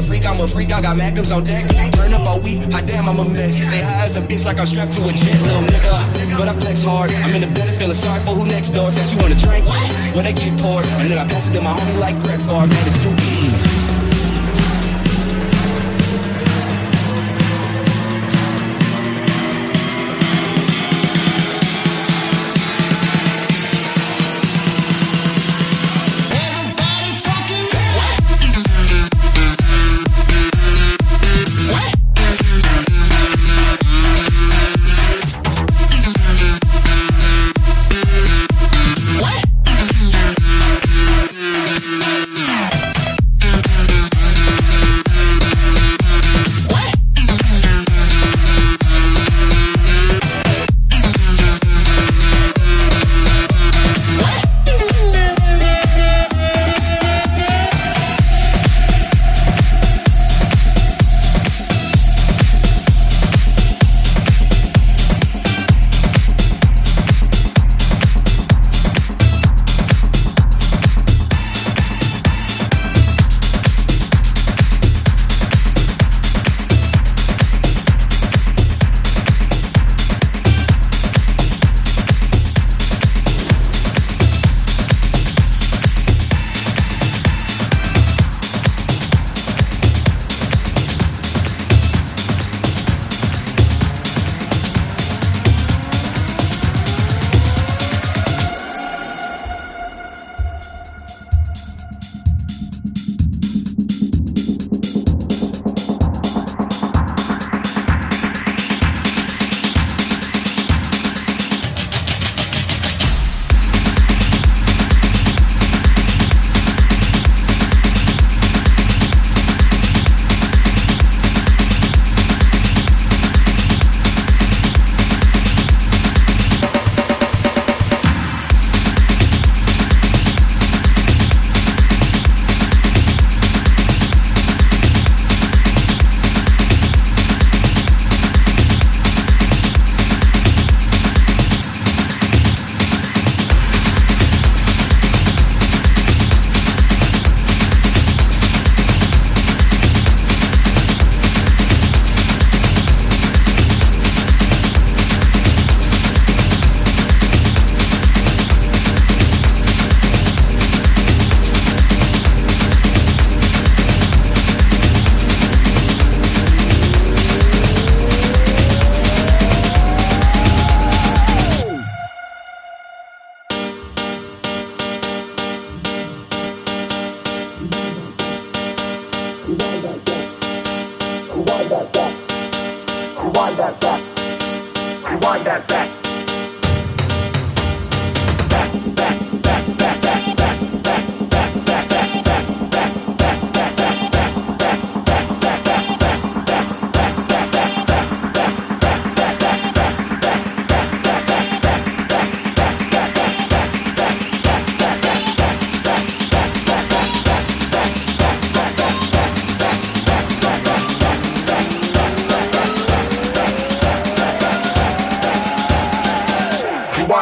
freak, I'm a freak, I got magnums on deck. Turn up all week, hot damn, I'm a mess. Stay high as a bitch like I'm strapped to a jet, little nigga. But I flex hard, I'm in the bed feeling sorry for who next door. Says she wanna drink, when they get poured. And then I pass it to my homie like Brett Favre, man, it's two E's.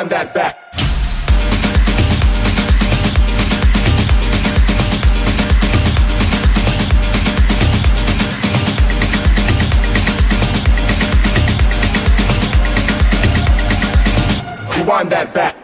Rewind that back. Rewind that back.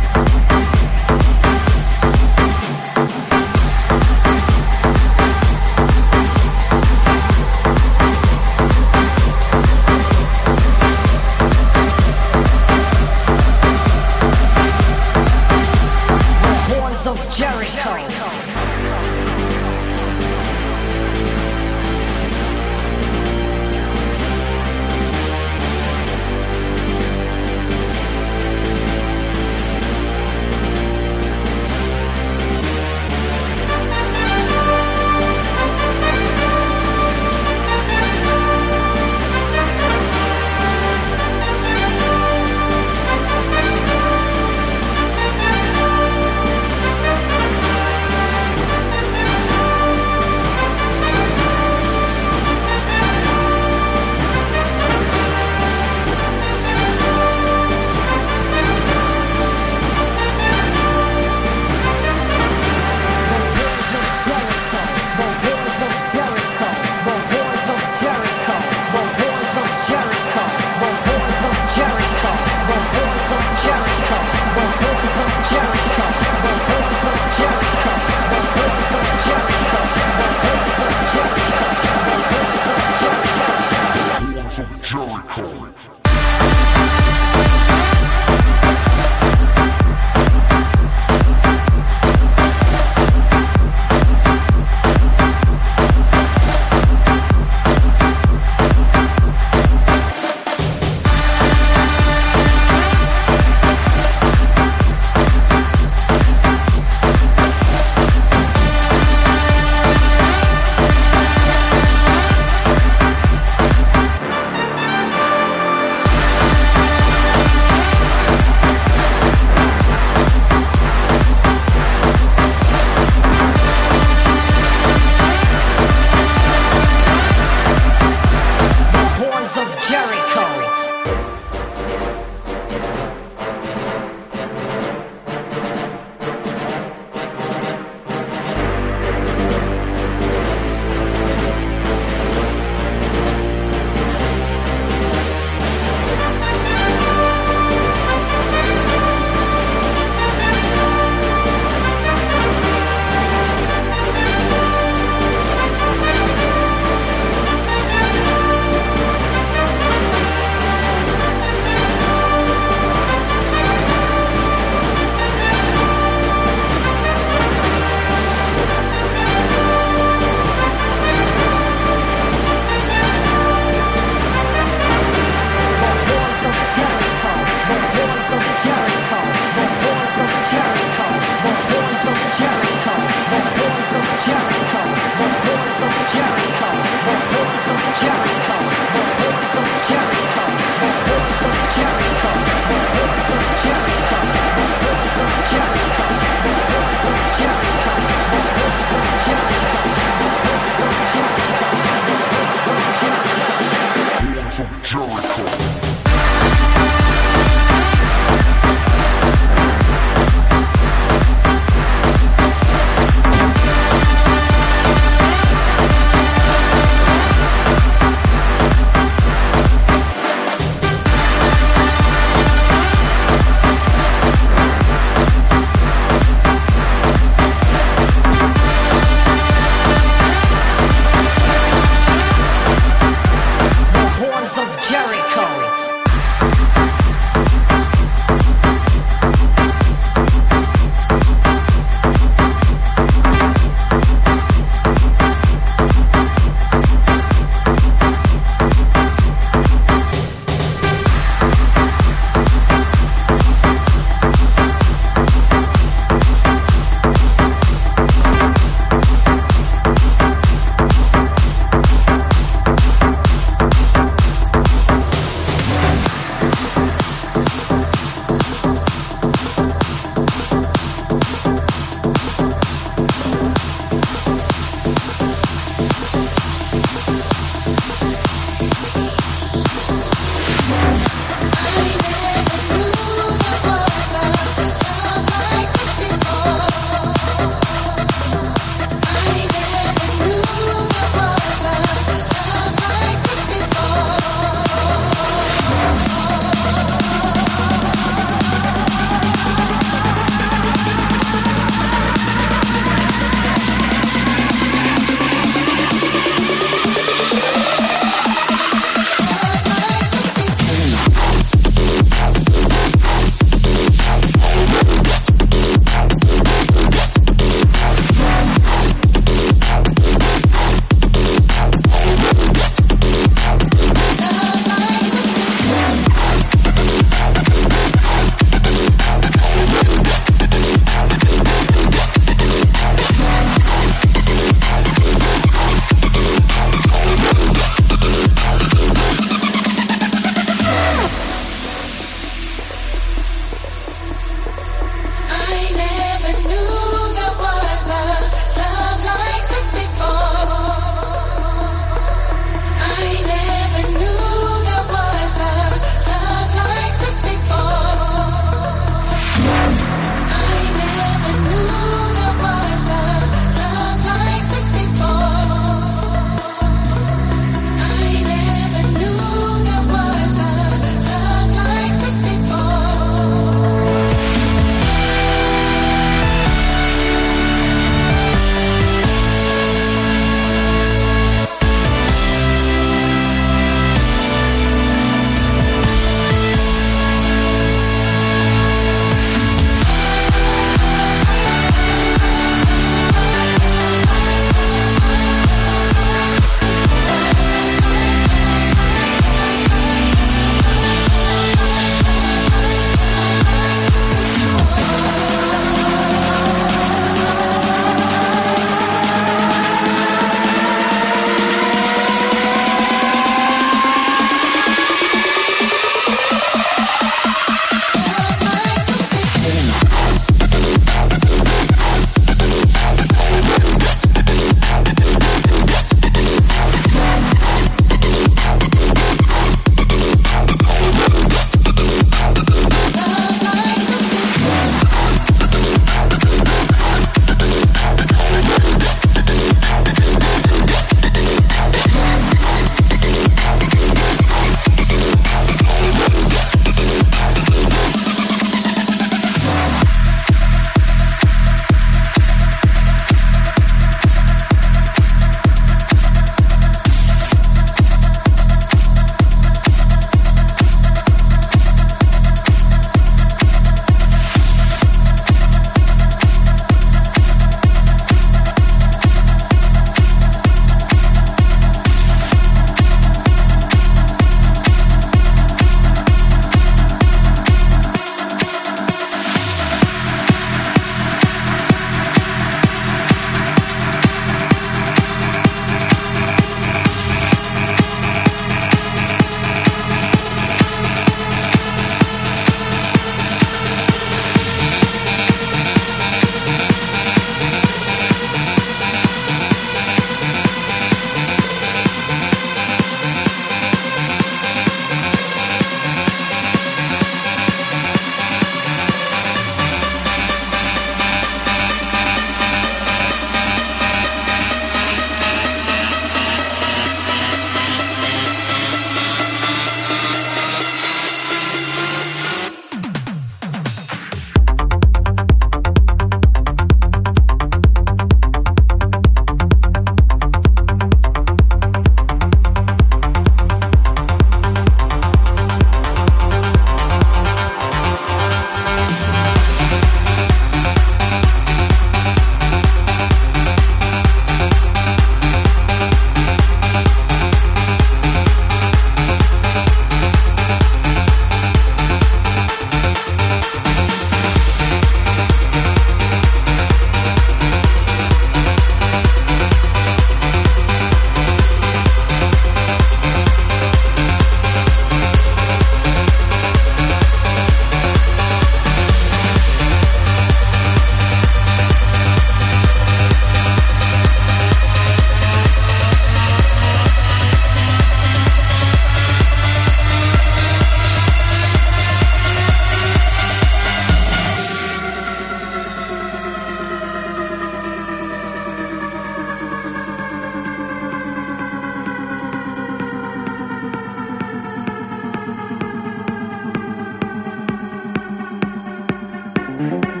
Mm-hmm.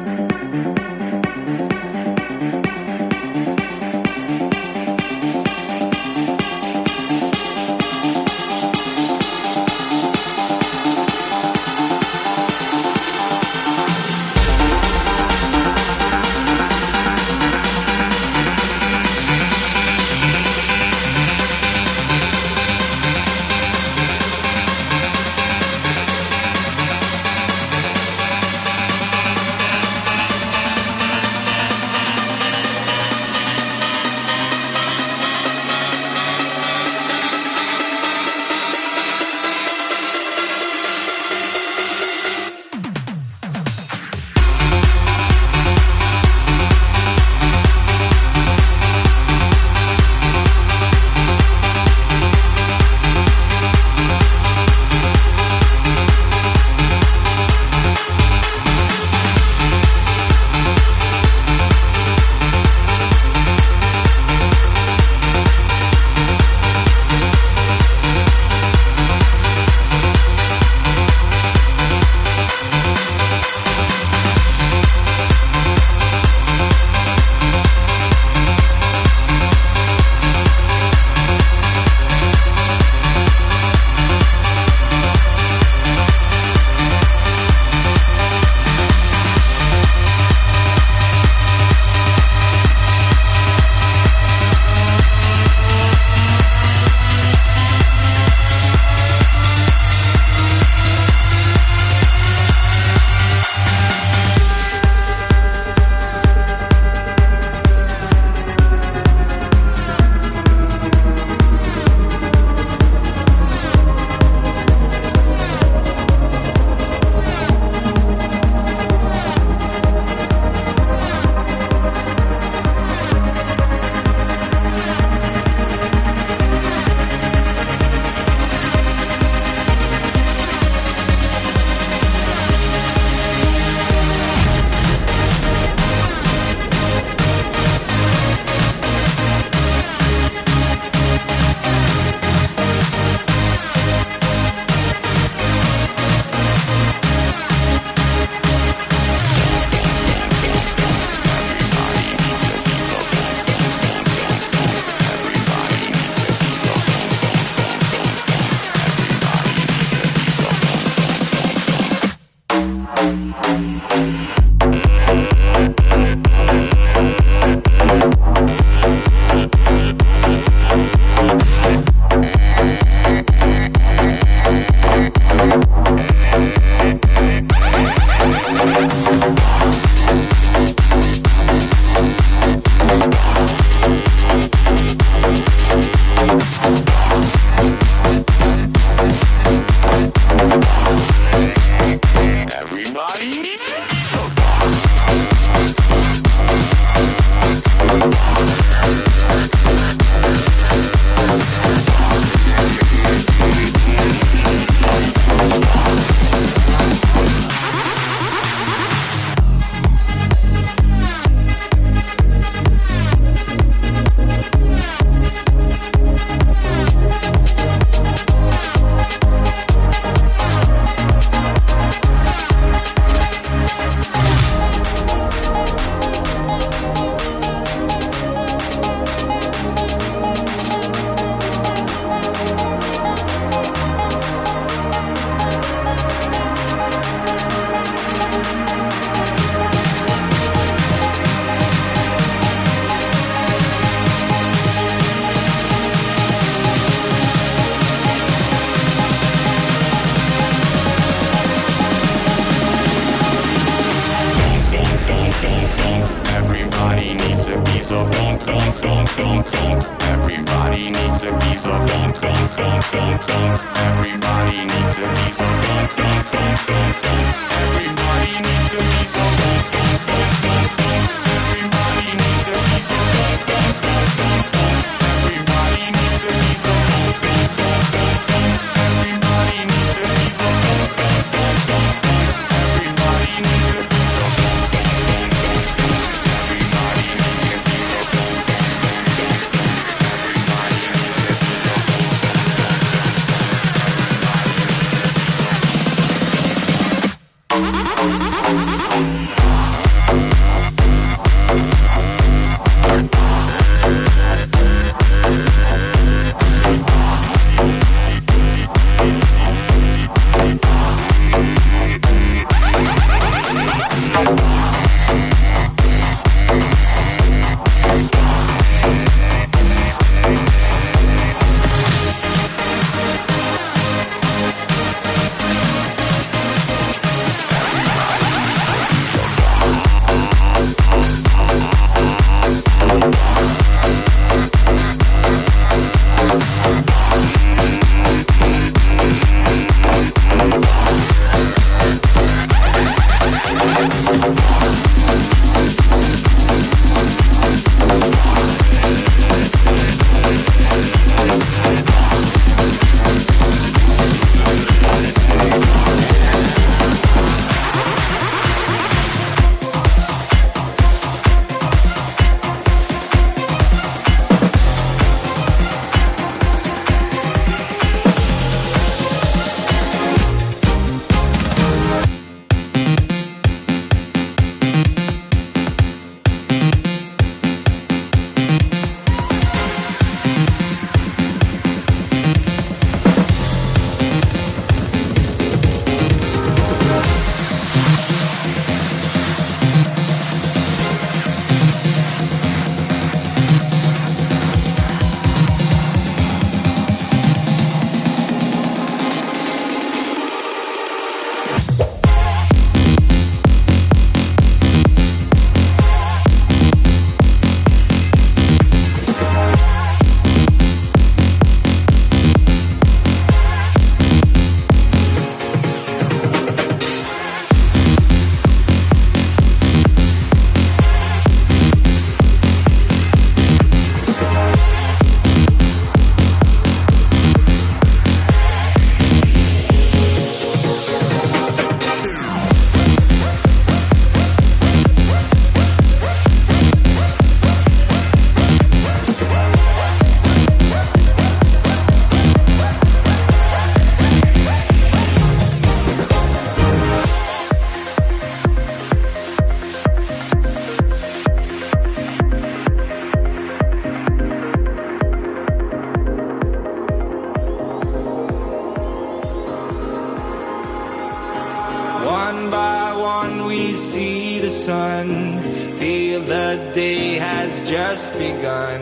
One by one we see the sun, feel the day has just begun.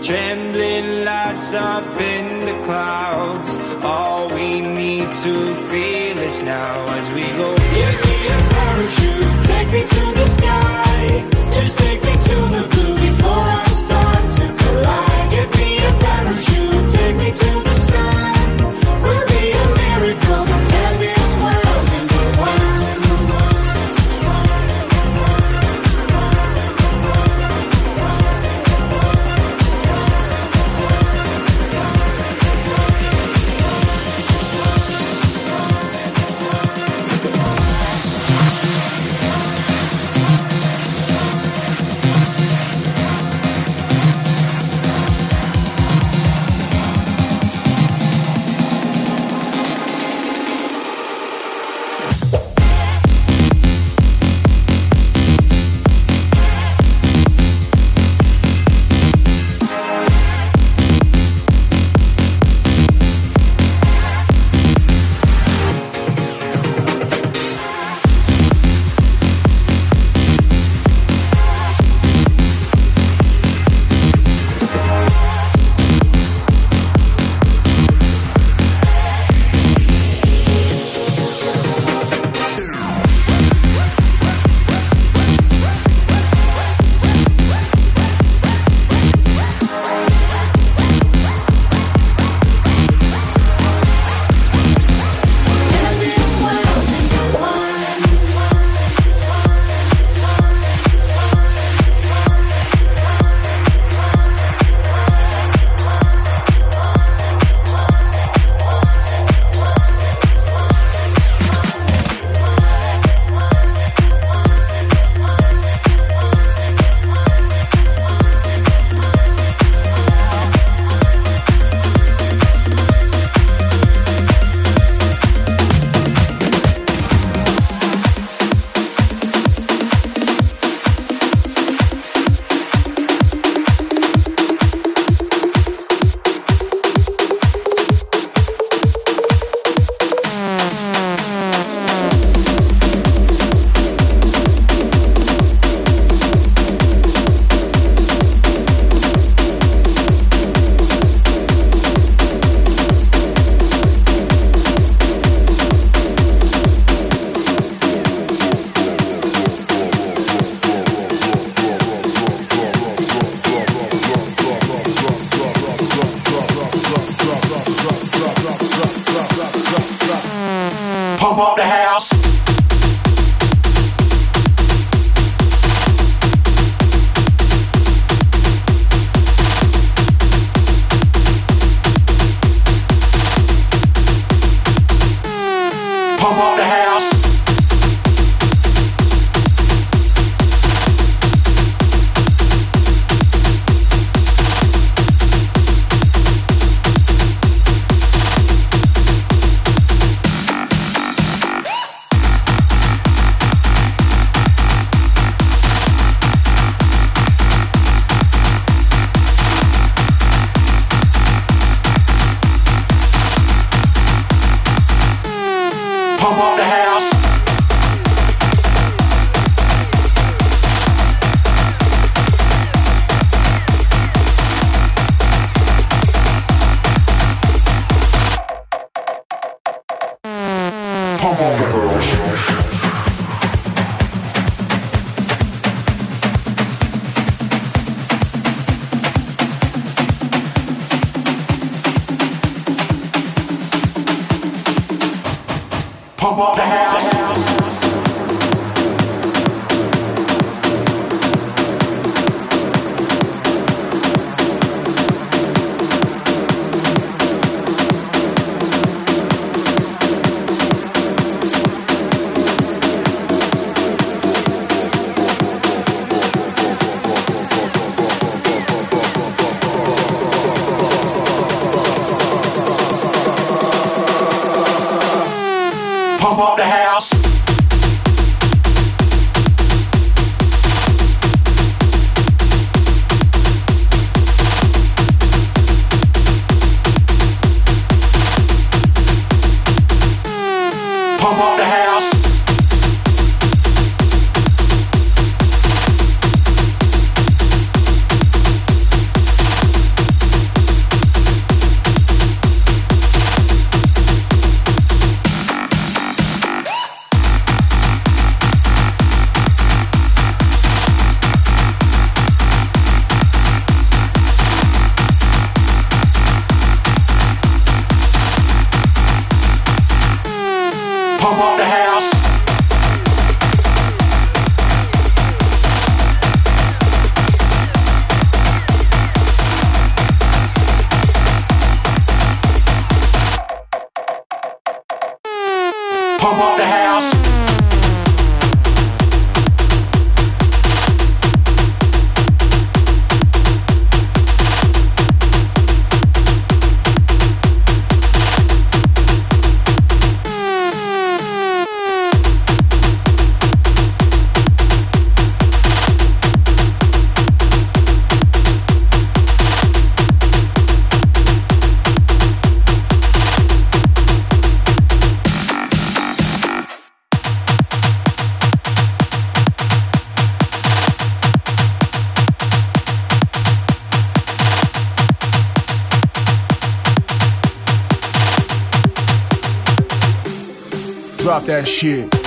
Trembling lights up in the clouds, all we need to feel is now as we go. Give me a parachute, take me to the sky, just take me to the blue before I start to collide. Give me a parachute, take me to Drop that shit.